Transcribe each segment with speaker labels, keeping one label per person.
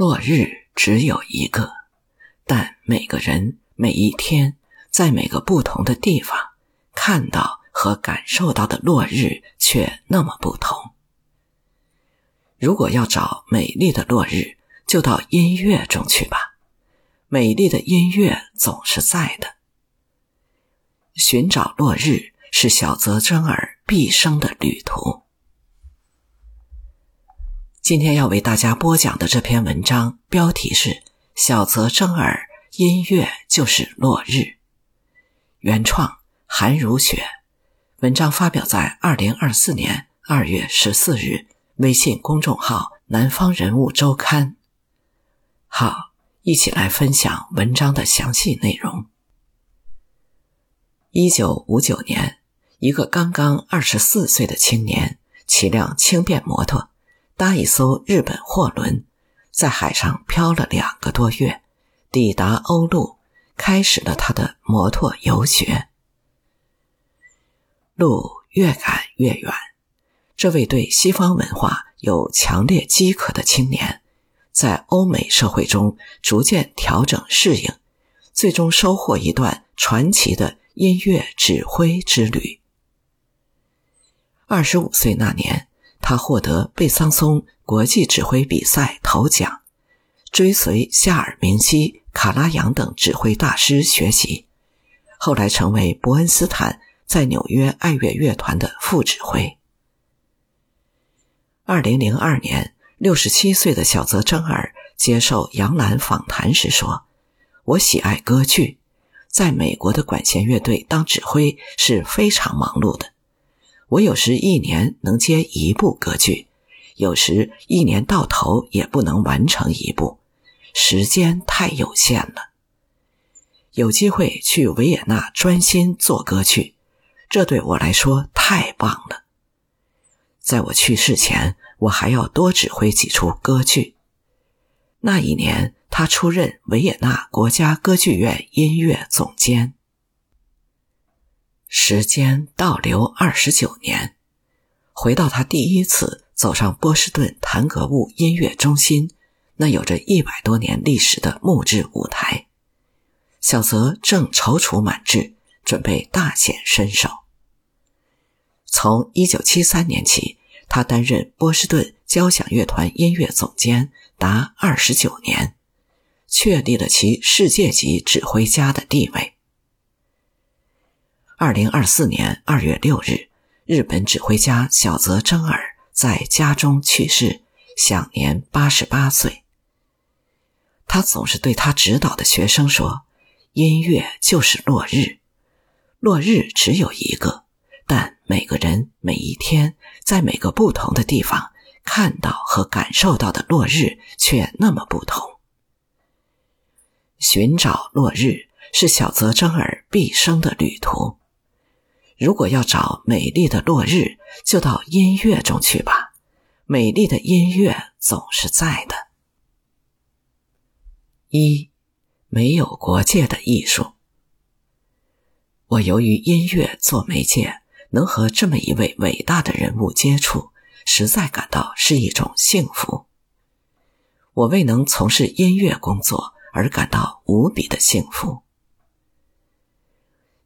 Speaker 1: 落日只有一个，但每个人每一天在每个不同的地方看到和感受到的落日却那么不同。如果要找美丽的落日，就到音乐中去吧。美丽的音乐总是在的。寻找落日是小泽征尔毕生的旅途。今天要为大家播讲的这篇文章标题是《小泽征尔音乐就是落日》，原创韩如雪，文章发表在二零二四年二月十四日，微信公众号“南方人物周刊”。好。一起来分享文章的详细内容。一九五九年，一个刚刚二十四岁的青年骑辆轻便摩托，搭一艘日本货轮，在海上漂了两个多月，抵达欧陆，开始了他的摩托游学。路越赶越远，这位对西方文化有强烈饥渴的青年。在欧美社会中逐渐调整适应，最终收获一段传奇的音乐指挥之旅。二十五岁那年，他获得贝桑松国际指挥比赛头奖，追随夏尔明西、卡拉扬等指挥大师学习，后来成为伯恩斯坦在纽约爱乐乐团的副指挥。二零零二年。六十七岁的小泽征尔接受杨澜访谈时说：“我喜爱歌剧，在美国的管弦乐队当指挥是非常忙碌的。我有时一年能接一部歌剧，有时一年到头也不能完成一部，时间太有限了。有机会去维也纳专心做歌剧，这对我来说太棒了。在我去世前。”我还要多指挥几出歌剧。那一年，他出任维也纳国家歌剧院音乐总监。时间倒流二十九年，回到他第一次走上波士顿弹格物音乐中心那有着一百多年历史的木质舞台，小泽正踌躇满志，准备大显身手。从一九七三年起。他担任波士顿交响乐团音乐总监达二十九年，确立了其世界级指挥家的地位。二零二四年二月六日，日本指挥家小泽征尔在家中去世，享年八十八岁。他总是对他指导的学生说：“音乐就是落日，落日只有一个。”但每个人每一天在每个不同的地方看到和感受到的落日却那么不同。寻找落日是小泽征尔毕生的旅途。如果要找美丽的落日，就到音乐中去吧。美丽的音乐总是在的。一，没有国界的艺术。我由于音乐做媒介。能和这么一位伟大的人物接触，实在感到是一种幸福。我为能从事音乐工作而感到无比的幸福。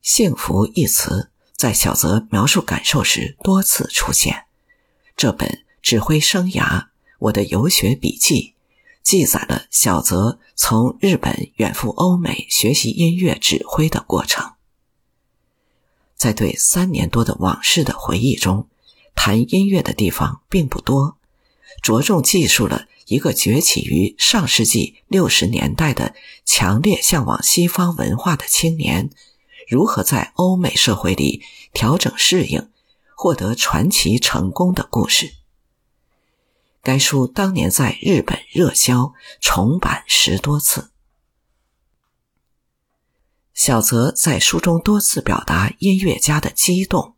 Speaker 1: 幸福一词在小泽描述感受时多次出现。这本指挥生涯我的游学笔记，记载了小泽从日本远赴欧美学习音乐指挥的过程。在对三年多的往事的回忆中，谈音乐的地方并不多，着重记述了一个崛起于上世纪六十年代的强烈向往西方文化的青年，如何在欧美社会里调整适应，获得传奇成功的故事。该书当年在日本热销，重版十多次。小泽在书中多次表达音乐家的激动。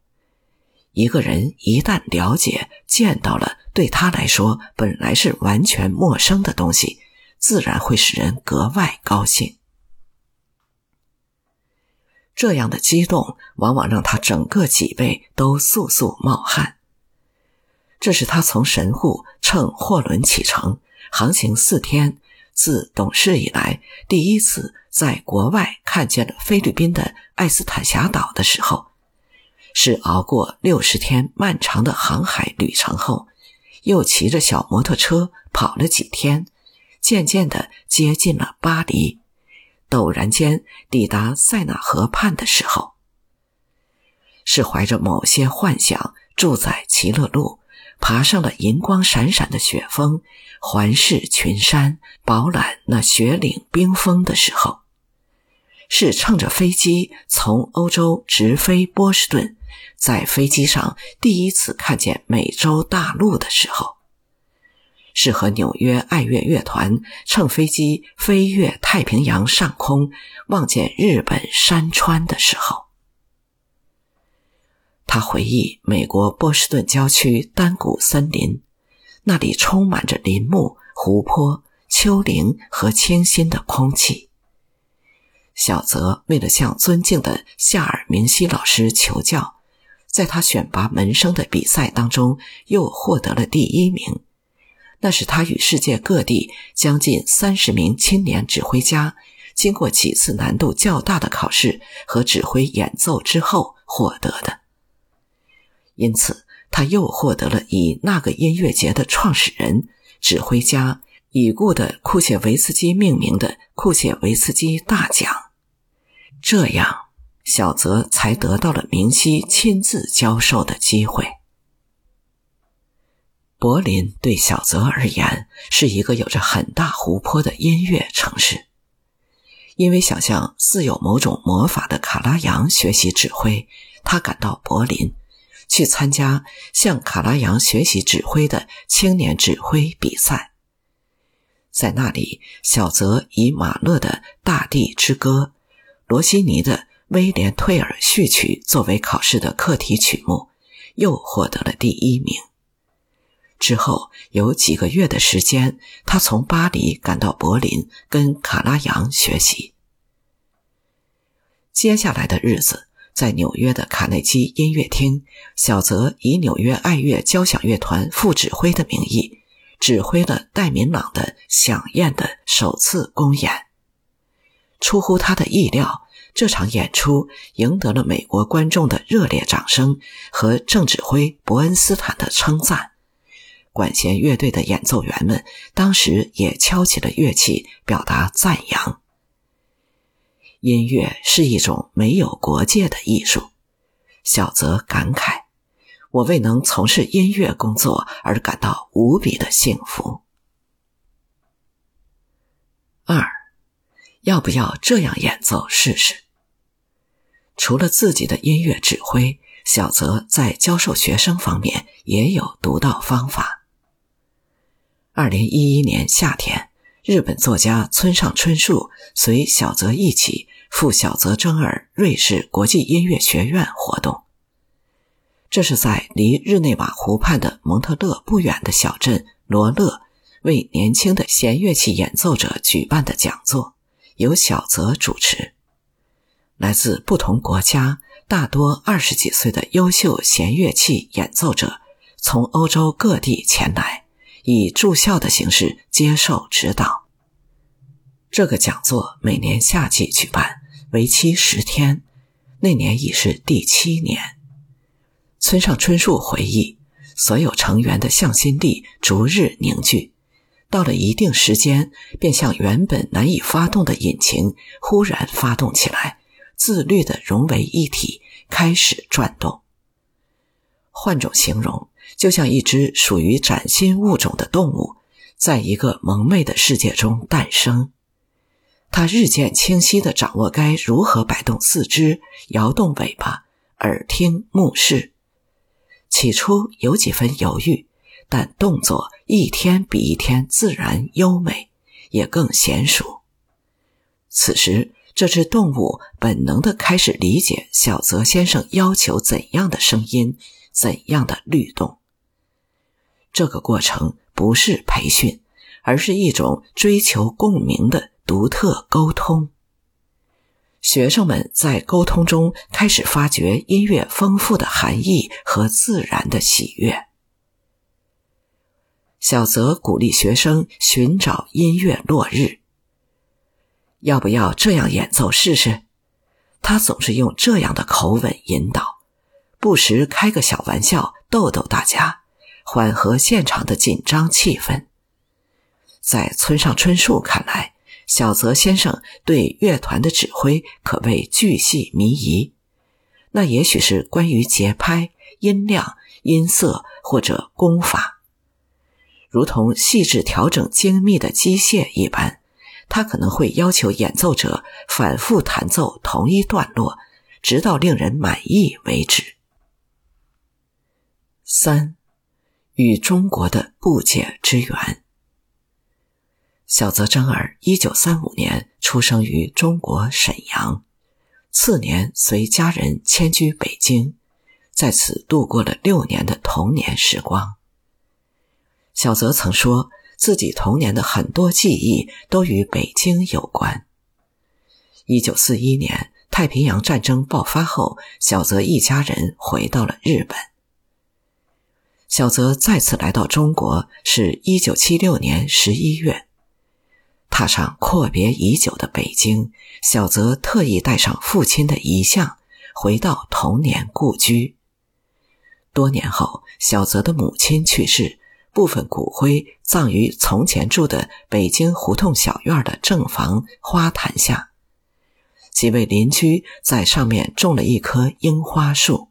Speaker 1: 一个人一旦了解、见到了对他来说本来是完全陌生的东西，自然会使人格外高兴。这样的激动往往让他整个脊背都簌簌冒汗。这是他从神户乘货轮启程，航行四天，自懂事以来第一次在国外看见了菲律宾的艾斯坦峡岛的时候，是熬过六十天漫长的航海旅程后，又骑着小摩托车跑了几天，渐渐地接近了巴黎，陡然间抵达塞纳河畔的时候，是怀着某些幻想，住在奇乐路。爬上了银光闪闪的雪峰，环视群山，饱览那雪岭冰峰的时候，是乘着飞机从欧洲直飞波士顿，在飞机上第一次看见美洲大陆的时候，是和纽约爱乐乐团乘飞机飞越太平洋上空，望见日本山川的时候。他回忆美国波士顿郊区丹谷森林，那里充满着林木、湖泊、丘陵和清新的空气。小泽为了向尊敬的夏尔明熙老师求教，在他选拔门生的比赛当中又获得了第一名。那是他与世界各地将近三十名青年指挥家经过几次难度较大的考试和指挥演奏之后获得的。因此，他又获得了以那个音乐节的创始人、指挥家已故的库切维茨基命名的库切维茨基大奖。这样，小泽才得到了明熙亲自教授的机会。柏林对小泽而言是一个有着很大湖泊的音乐城市，因为想向似有某种魔法的卡拉扬学习指挥，他赶到柏林。去参加向卡拉扬学习指挥的青年指挥比赛，在那里，小泽以马勒的《大地之歌》、罗西尼的《威廉退尔序曲》作为考试的课题曲目，又获得了第一名。之后有几个月的时间，他从巴黎赶到柏林，跟卡拉扬学习。接下来的日子。在纽约的卡内基音乐厅，小泽以纽约爱乐交响乐团副指挥的名义，指挥了戴明朗的响艳的首次公演。出乎他的意料，这场演出赢得了美国观众的热烈掌声和正指挥伯恩斯坦的称赞。管弦乐队的演奏员们当时也敲起了乐器，表达赞扬。音乐是一种没有国界的艺术，小泽感慨：“我为能从事音乐工作而感到无比的幸福。”二，要不要这样演奏试试？除了自己的音乐指挥，小泽在教授学生方面也有独到方法。二零一一年夏天。日本作家村上春树随小泽一起赴小泽征尔瑞士国际音乐学院活动。这是在离日内瓦湖畔的蒙特勒不远的小镇罗勒为年轻的弦乐器演奏者举办的讲座，由小泽主持。来自不同国家、大多二十几岁的优秀弦乐器演奏者从欧洲各地前来。以住校的形式接受指导。这个讲座每年夏季举办，为期十天。那年已是第七年。村上春树回忆，所有成员的向心力逐日凝聚，到了一定时间，便像原本难以发动的引擎忽然发动起来，自律的融为一体，开始转动。换种形容。就像一只属于崭新物种的动物，在一个蒙昧的世界中诞生。它日渐清晰地掌握该如何摆动四肢、摇动尾巴、耳听目视。起初有几分犹豫，但动作一天比一天自然优美，也更娴熟。此时，这只动物本能地开始理解小泽先生要求怎样的声音。怎样的律动？这个过程不是培训，而是一种追求共鸣的独特沟通。学生们在沟通中开始发掘音乐丰富的含义和自然的喜悦。小泽鼓励学生寻找音乐落日。要不要这样演奏试试？他总是用这样的口吻引导，不时开个小玩笑逗逗大家，缓和现场的紧张气氛。在村上春树看来，小泽先生对乐团的指挥可谓巨细靡遗。那也许是关于节拍、音量、音色或者功法，如同细致调整精密的机械一般。他可能会要求演奏者反复弹奏同一段落，直到令人满意为止。三，与中国的不解之缘。小泽征尔一九三五年出生于中国沈阳，次年随家人迁居北京，在此度过了六年的童年时光。小泽曾说。自己童年的很多记忆都与北京有关。一九四一年太平洋战争爆发后，小泽一家人回到了日本。小泽再次来到中国是一九七六年十一月，踏上阔别已久的北京，小泽特意带上父亲的遗像，回到童年故居。多年后，小泽的母亲去世。部分骨灰葬于从前住的北京胡同小院的正房花坛下，几位邻居在上面种了一棵樱花树。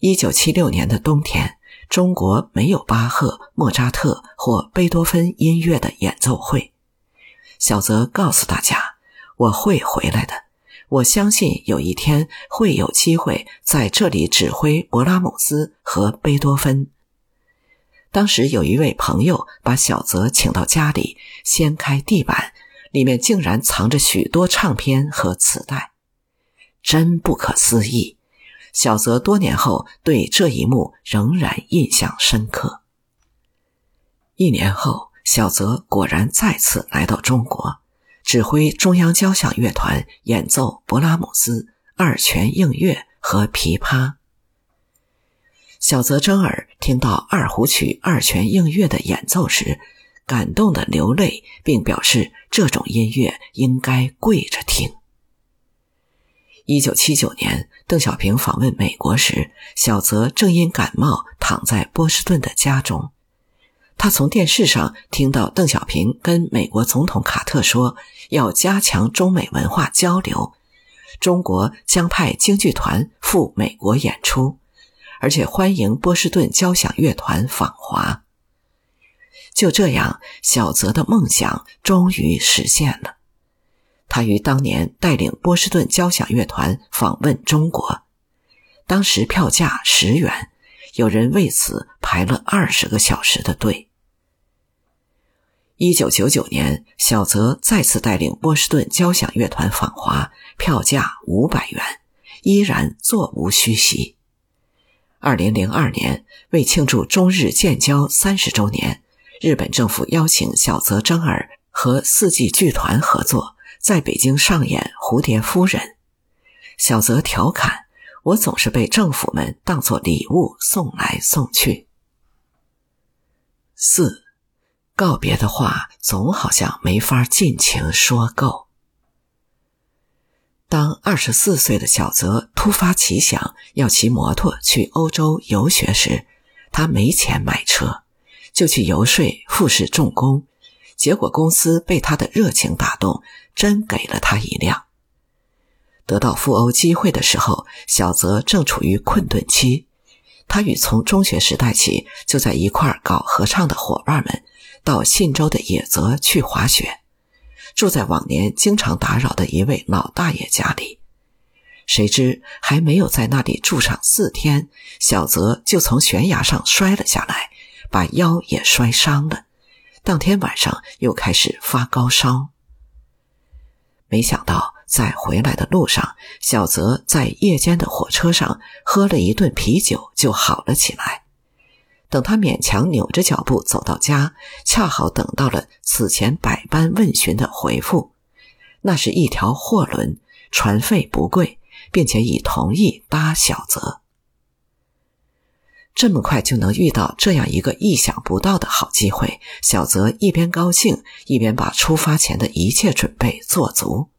Speaker 1: 一九七六年的冬天，中国没有巴赫、莫扎特或贝多芬音乐的演奏会。小泽告诉大家：“我会回来的，我相信有一天会有机会在这里指挥勃拉姆斯和贝多芬。”当时有一位朋友把小泽请到家里，掀开地板，里面竟然藏着许多唱片和磁带，真不可思议。小泽多年后对这一幕仍然印象深刻。一年后，小泽果然再次来到中国，指挥中央交响乐团演奏勃拉姆斯二泉映月和琵琶。小泽征尔听到二胡曲二泉映月的演奏时，感动的流泪，并表示这种音乐应该跪着听。一九七九年，邓小平访问美国时，小泽正因感冒躺在波士顿的家中。他从电视上听到邓小平跟美国总统卡特说，要加强中美文化交流，中国将派京剧团赴美国演出。而且欢迎波士顿交响乐团访华。就这样，小泽的梦想终于实现了。他于当年带领波士顿交响乐团访问中国，当时票价十元，有人为此排了二十个小时的队。一九九九年，小泽再次带领波士顿交响乐团访华，票价五百元，依然座无虚席。二零零二年，为庆祝中日建交三十周年，日本政府邀请小泽征尔和四季剧团合作，在北京上演《蝴蝶夫人》。小泽调侃：“我总是被政府们当作礼物送来送去。”四，告别的话总好像没法尽情说够。当二十四岁的小泽突发奇想要骑摩托去欧洲游学时，他没钱买车，就去游说富士重工，结果公司被他的热情打动，真给了他一辆。得到赴欧机会的时候，小泽正处于困顿期，他与从中学时代起就在一块搞合唱的伙伴们，到信州的野泽去滑雪。住在往年经常打扰的一位老大爷家里，谁知还没有在那里住上四天，小泽就从悬崖上摔了下来，把腰也摔伤了。当天晚上又开始发高烧。没想到在回来的路上，小泽在夜间的火车上喝了一顿啤酒，就好了起来。等他勉强扭着脚步走到家，恰好等到了此前百般问询的回复。那是一条货轮，船费不贵，并且已同意搭小泽。这么快就能遇到这样一个意想不到的好机会，小泽一边高兴，一边把出发前的一切准备做足。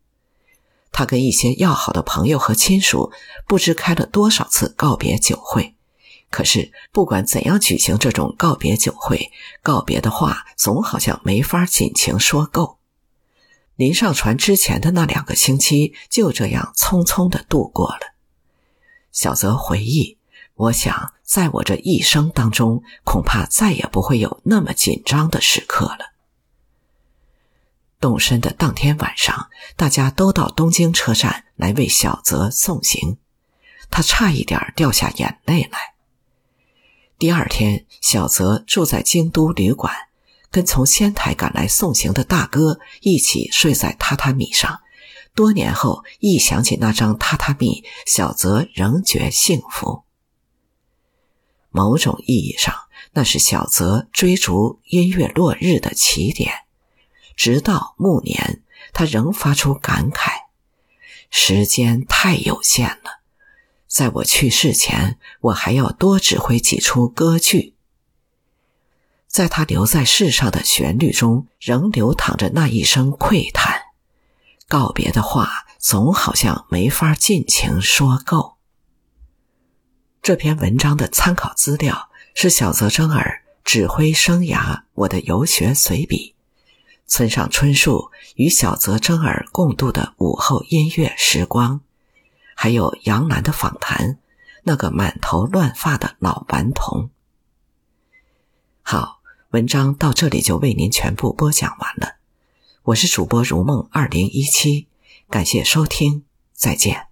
Speaker 1: 他跟一些要好的朋友和亲属，不知开了多少次告别酒会。可是，不管怎样举行这种告别酒会，告别的话总好像没法尽情说够。临上船之前的那两个星期，就这样匆匆的度过了。小泽回忆：“我想，在我这一生当中，恐怕再也不会有那么紧张的时刻了。”动身的当天晚上，大家都到东京车站来为小泽送行，他差一点掉下眼泪来。第二天，小泽住在京都旅馆，跟从仙台赶来送行的大哥一起睡在榻榻米上。多年后，一想起那张榻榻米，小泽仍觉幸福。某种意义上，那是小泽追逐音乐落日的起点。直到暮年，他仍发出感慨：时间太有限了。在我去世前，我还要多指挥几出歌剧。在他留在世上的旋律中，仍流淌着那一声喟叹。告别的话，总好像没法尽情说够。这篇文章的参考资料是小泽征尔指挥生涯我的游学随笔，村上春树与小泽征尔共度的午后音乐时光。还有杨澜的访谈，那个满头乱发的老顽童。好，文章到这里就为您全部播讲完了。我是主播如梦二零一七，感谢收听，再见。